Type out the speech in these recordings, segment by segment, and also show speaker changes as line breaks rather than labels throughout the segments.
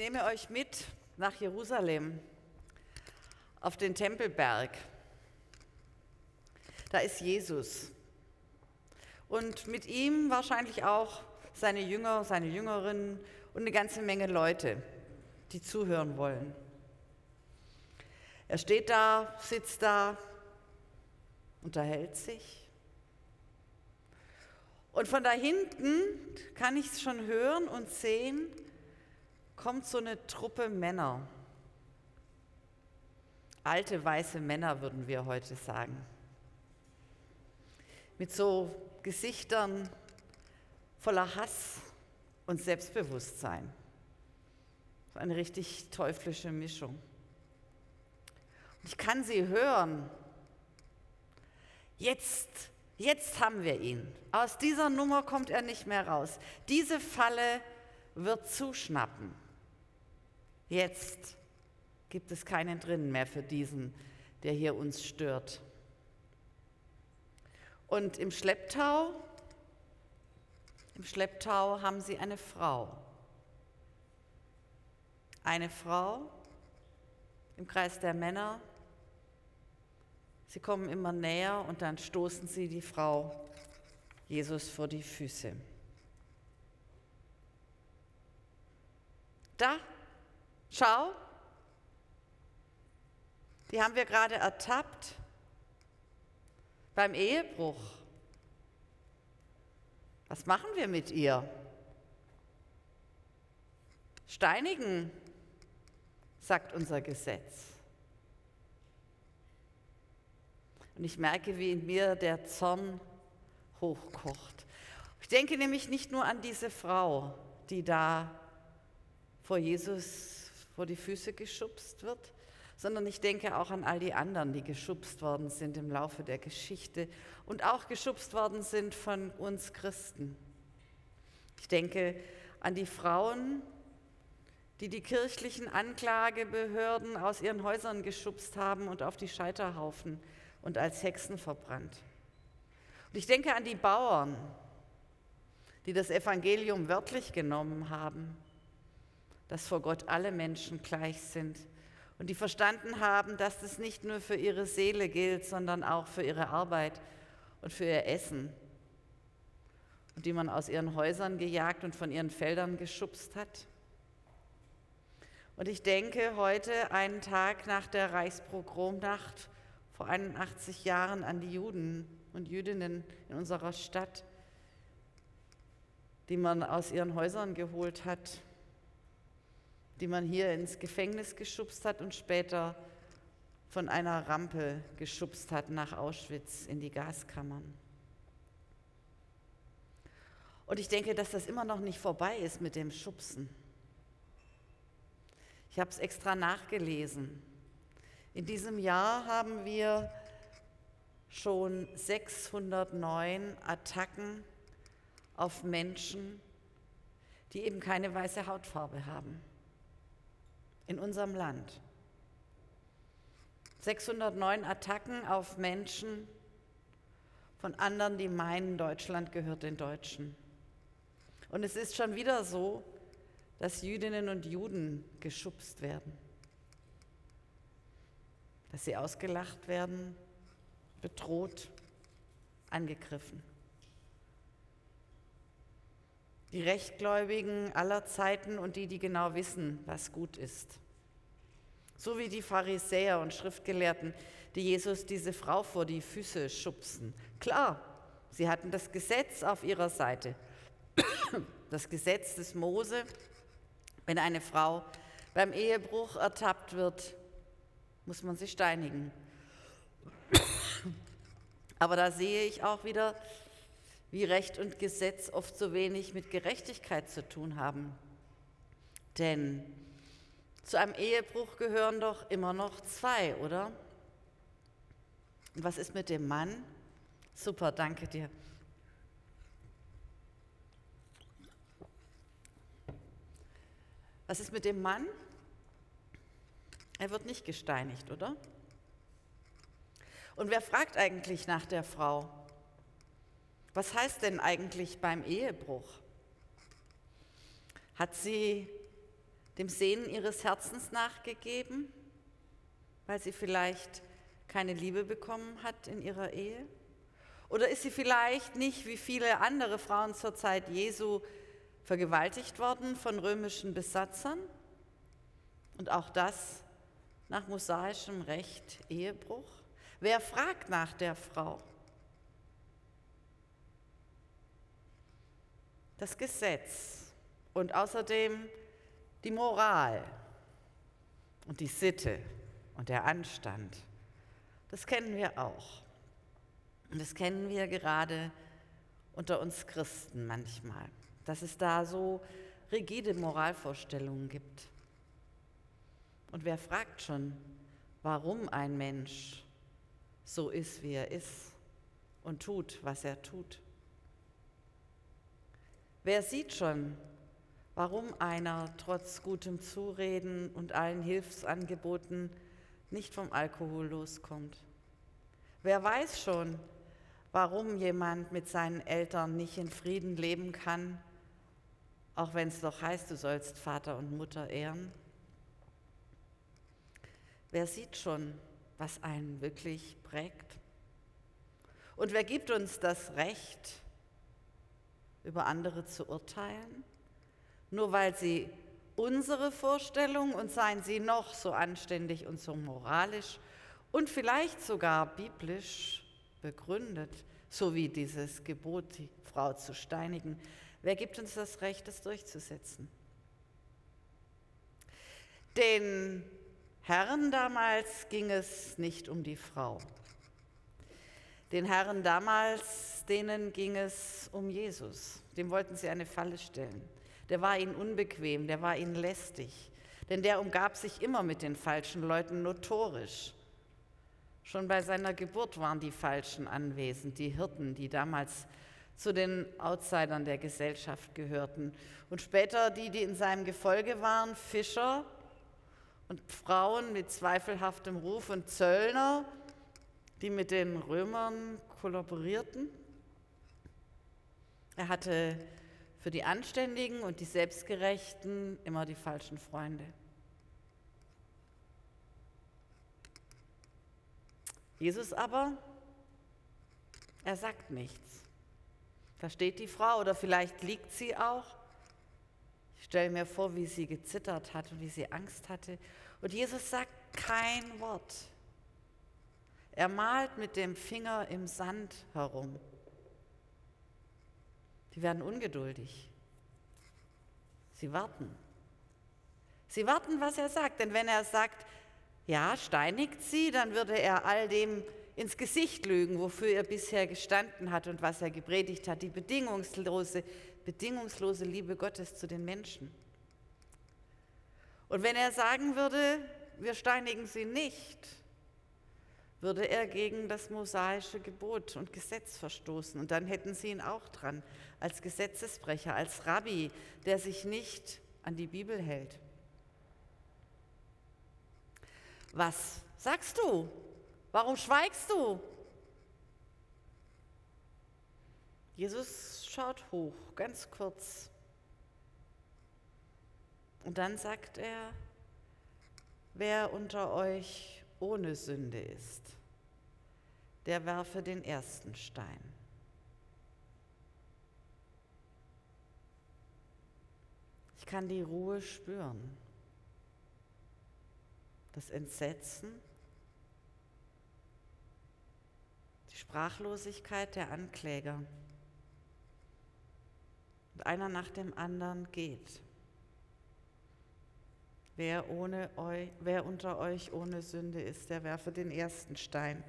nehme euch mit nach Jerusalem auf den Tempelberg. Da ist Jesus. Und mit ihm wahrscheinlich auch seine Jünger, seine Jüngerinnen und eine ganze Menge Leute, die zuhören wollen. Er steht da, sitzt da, unterhält sich. Und von da hinten kann ich es schon hören und sehen, kommt so eine Truppe Männer. Alte weiße Männer würden wir heute sagen. Mit so Gesichtern voller Hass und Selbstbewusstsein. Eine richtig teuflische Mischung. Ich kann sie hören. Jetzt, jetzt haben wir ihn. Aus dieser Nummer kommt er nicht mehr raus. Diese Falle wird zuschnappen. Jetzt gibt es keinen drinnen mehr für diesen, der hier uns stört. Und im Schlepptau, im Schlepptau haben sie eine Frau. Eine Frau im Kreis der Männer. Sie kommen immer näher und dann stoßen sie die Frau Jesus vor die Füße. Da Schau, die haben wir gerade ertappt beim Ehebruch. Was machen wir mit ihr? Steinigen, sagt unser Gesetz. Und ich merke, wie in mir der Zorn hochkocht. Ich denke nämlich nicht nur an diese Frau, die da vor Jesus vor die Füße geschubst wird, sondern ich denke auch an all die anderen, die geschubst worden sind im Laufe der Geschichte und auch geschubst worden sind von uns Christen. Ich denke an die Frauen, die die kirchlichen Anklagebehörden aus ihren Häusern geschubst haben und auf die Scheiterhaufen und als Hexen verbrannt. Und ich denke an die Bauern, die das Evangelium wörtlich genommen haben dass vor Gott alle Menschen gleich sind und die verstanden haben, dass das nicht nur für ihre Seele gilt, sondern auch für ihre Arbeit und für ihr Essen und die man aus ihren Häusern gejagt und von ihren Feldern geschubst hat. Und ich denke heute, einen Tag nach der Reichspogromnacht vor 81 Jahren, an die Juden und Jüdinnen in unserer Stadt, die man aus ihren Häusern geholt hat die man hier ins Gefängnis geschubst hat und später von einer Rampe geschubst hat nach Auschwitz in die Gaskammern. Und ich denke, dass das immer noch nicht vorbei ist mit dem Schubsen. Ich habe es extra nachgelesen. In diesem Jahr haben wir schon 609 Attacken auf Menschen, die eben keine weiße Hautfarbe haben in unserem Land. 609 Attacken auf Menschen von anderen, die meinen, Deutschland gehört den Deutschen. Und es ist schon wieder so, dass Jüdinnen und Juden geschubst werden, dass sie ausgelacht werden, bedroht, angegriffen. Die Rechtgläubigen aller Zeiten und die, die genau wissen, was gut ist. So wie die Pharisäer und Schriftgelehrten, die Jesus diese Frau vor die Füße schubsen. Klar, sie hatten das Gesetz auf ihrer Seite. Das Gesetz des Mose, wenn eine Frau beim Ehebruch ertappt wird, muss man sie steinigen. Aber da sehe ich auch wieder, wie Recht und Gesetz oft so wenig mit Gerechtigkeit zu tun haben. Denn zu einem Ehebruch gehören doch immer noch zwei, oder? Und was ist mit dem Mann? Super, danke dir. Was ist mit dem Mann? Er wird nicht gesteinigt, oder? Und wer fragt eigentlich nach der Frau? Was heißt denn eigentlich beim Ehebruch? Hat sie dem Sehnen ihres Herzens nachgegeben, weil sie vielleicht keine Liebe bekommen hat in ihrer Ehe? Oder ist sie vielleicht nicht wie viele andere Frauen zur Zeit Jesu vergewaltigt worden von römischen Besatzern? Und auch das nach mosaischem Recht Ehebruch? Wer fragt nach der Frau? Das Gesetz und außerdem die Moral und die Sitte und der Anstand, das kennen wir auch. Und das kennen wir gerade unter uns Christen manchmal, dass es da so rigide Moralvorstellungen gibt. Und wer fragt schon, warum ein Mensch so ist, wie er ist und tut, was er tut? Wer sieht schon, warum einer trotz gutem Zureden und allen Hilfsangeboten nicht vom Alkohol loskommt? Wer weiß schon, warum jemand mit seinen Eltern nicht in Frieden leben kann, auch wenn es doch heißt, du sollst Vater und Mutter ehren? Wer sieht schon, was einen wirklich prägt? Und wer gibt uns das Recht, über andere zu urteilen? Nur weil sie unsere Vorstellung und seien sie noch so anständig und so moralisch und vielleicht sogar biblisch begründet, so wie dieses Gebot, die Frau zu steinigen. Wer gibt uns das Recht, das durchzusetzen? Den Herren damals ging es nicht um die Frau. Den Herren damals, denen ging es um Jesus. Dem wollten sie eine Falle stellen. Der war ihnen unbequem, der war ihnen lästig, denn der umgab sich immer mit den falschen Leuten notorisch. Schon bei seiner Geburt waren die Falschen anwesend, die Hirten, die damals zu den Outsidern der Gesellschaft gehörten. Und später die, die in seinem Gefolge waren, Fischer und Frauen mit zweifelhaftem Ruf und Zöllner, die mit den Römern kollaborierten. Er hatte für die Anständigen und die Selbstgerechten immer die falschen Freunde. Jesus aber, er sagt nichts. Da steht die Frau oder vielleicht liegt sie auch. Ich stelle mir vor, wie sie gezittert hat und wie sie Angst hatte. Und Jesus sagt kein Wort. Er malt mit dem Finger im Sand herum. Die werden ungeduldig. Sie warten. Sie warten, was er sagt. Denn wenn er sagt, ja, steinigt sie, dann würde er all dem ins Gesicht lügen, wofür er bisher gestanden hat und was er gepredigt hat, die bedingungslose, bedingungslose Liebe Gottes zu den Menschen. Und wenn er sagen würde, wir steinigen sie nicht, würde er gegen das mosaische Gebot und Gesetz verstoßen. Und dann hätten sie ihn auch dran, als Gesetzesbrecher, als Rabbi, der sich nicht an die Bibel hält. Was sagst du? Warum schweigst du? Jesus schaut hoch, ganz kurz. Und dann sagt er, wer unter euch ohne Sünde ist, der werfe den ersten Stein. Ich kann die Ruhe spüren das Entsetzen, die Sprachlosigkeit der Ankläger. Und einer nach dem anderen geht. Wer, ohne euch, wer unter euch ohne Sünde ist, der werfe den ersten Stein.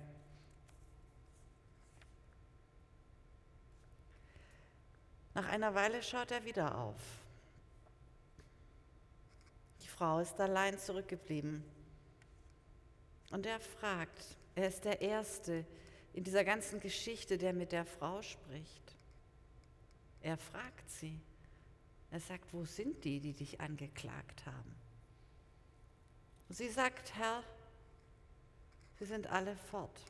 Nach einer Weile schaut er wieder auf. Die Frau ist allein zurückgeblieben. Und er fragt, er ist der Erste in dieser ganzen Geschichte, der mit der Frau spricht. Er fragt sie. Er sagt, wo sind die, die dich angeklagt haben? Und sie sagt, Herr, sie sind alle fort.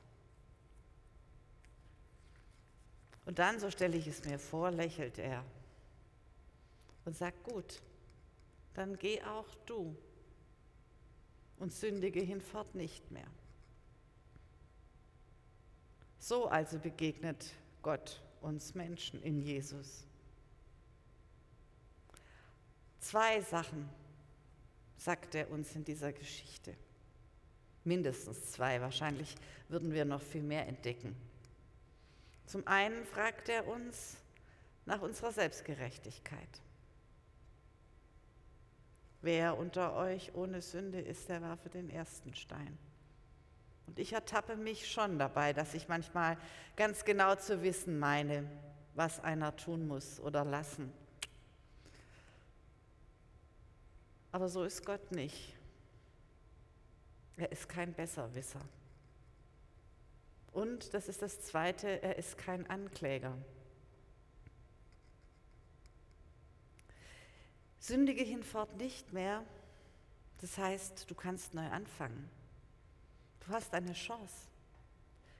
Und dann, so stelle ich es mir vor, lächelt er und sagt, gut, dann geh auch du und sündige hinfort nicht mehr. So also begegnet Gott uns Menschen in Jesus. Zwei Sachen sagt er uns in dieser Geschichte. Mindestens zwei, wahrscheinlich würden wir noch viel mehr entdecken. Zum einen fragt er uns nach unserer Selbstgerechtigkeit. Wer unter euch ohne Sünde ist, der werfe den ersten Stein. Und ich ertappe mich schon dabei, dass ich manchmal ganz genau zu wissen meine, was einer tun muss oder lassen. Aber so ist Gott nicht. Er ist kein Besserwisser. Und, das ist das Zweite, er ist kein Ankläger. Sündige hinfort nicht mehr, das heißt, du kannst neu anfangen. Du hast eine Chance.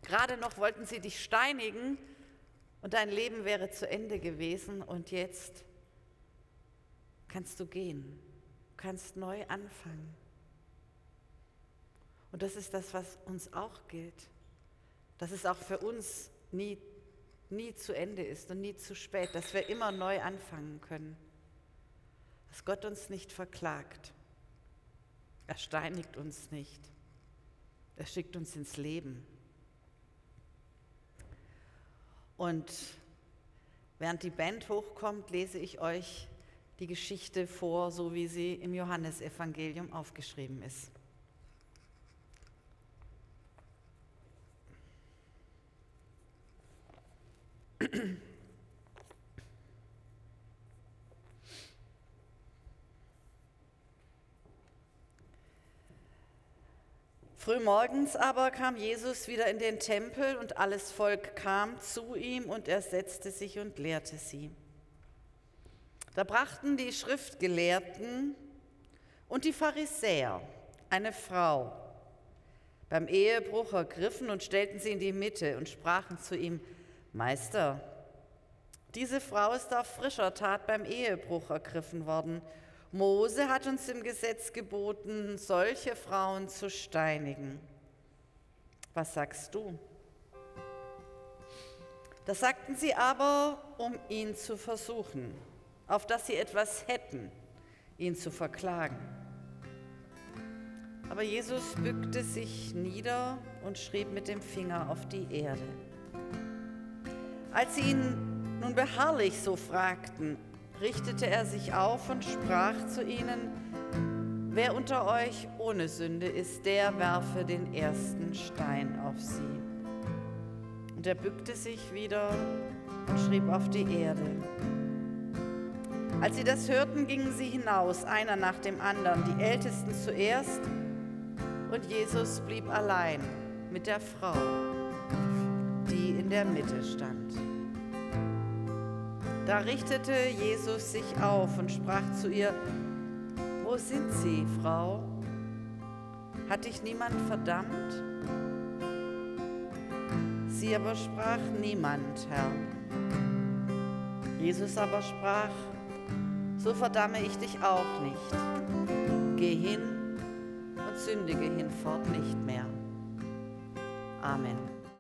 Gerade noch wollten sie dich steinigen und dein Leben wäre zu Ende gewesen und jetzt kannst du gehen, kannst neu anfangen. Und das ist das, was uns auch gilt, dass es auch für uns nie, nie zu Ende ist und nie zu spät, dass wir immer neu anfangen können, dass Gott uns nicht verklagt, er steinigt uns nicht. Er schickt uns ins Leben. Und während die Band hochkommt, lese ich euch die Geschichte vor, so wie sie im Johannesevangelium aufgeschrieben ist. Frühmorgens aber kam Jesus wieder in den Tempel und alles Volk kam zu ihm und er setzte sich und lehrte sie. Da brachten die Schriftgelehrten und die Pharisäer eine Frau beim Ehebruch ergriffen und stellten sie in die Mitte und sprachen zu ihm, Meister, diese Frau ist auf frischer Tat beim Ehebruch ergriffen worden Mose hat uns im Gesetz geboten, solche Frauen zu steinigen. Was sagst du? Das sagten sie aber, um ihn zu versuchen, auf dass sie etwas hätten, ihn zu verklagen. Aber Jesus bückte sich nieder und schrieb mit dem Finger auf die Erde. Als sie ihn nun beharrlich so fragten, richtete er sich auf und sprach zu ihnen, wer unter euch ohne Sünde ist, der werfe den ersten Stein auf sie. Und er bückte sich wieder und schrieb auf die Erde. Als sie das hörten, gingen sie hinaus, einer nach dem anderen, die Ältesten zuerst, und Jesus blieb allein mit der Frau, die in der Mitte stand. Da richtete Jesus sich auf und sprach zu ihr, Wo sind Sie, Frau? Hat dich niemand verdammt? Sie aber sprach, Niemand, Herr. Jesus aber sprach, So verdamme ich dich auch nicht. Geh hin und sündige hinfort nicht mehr. Amen.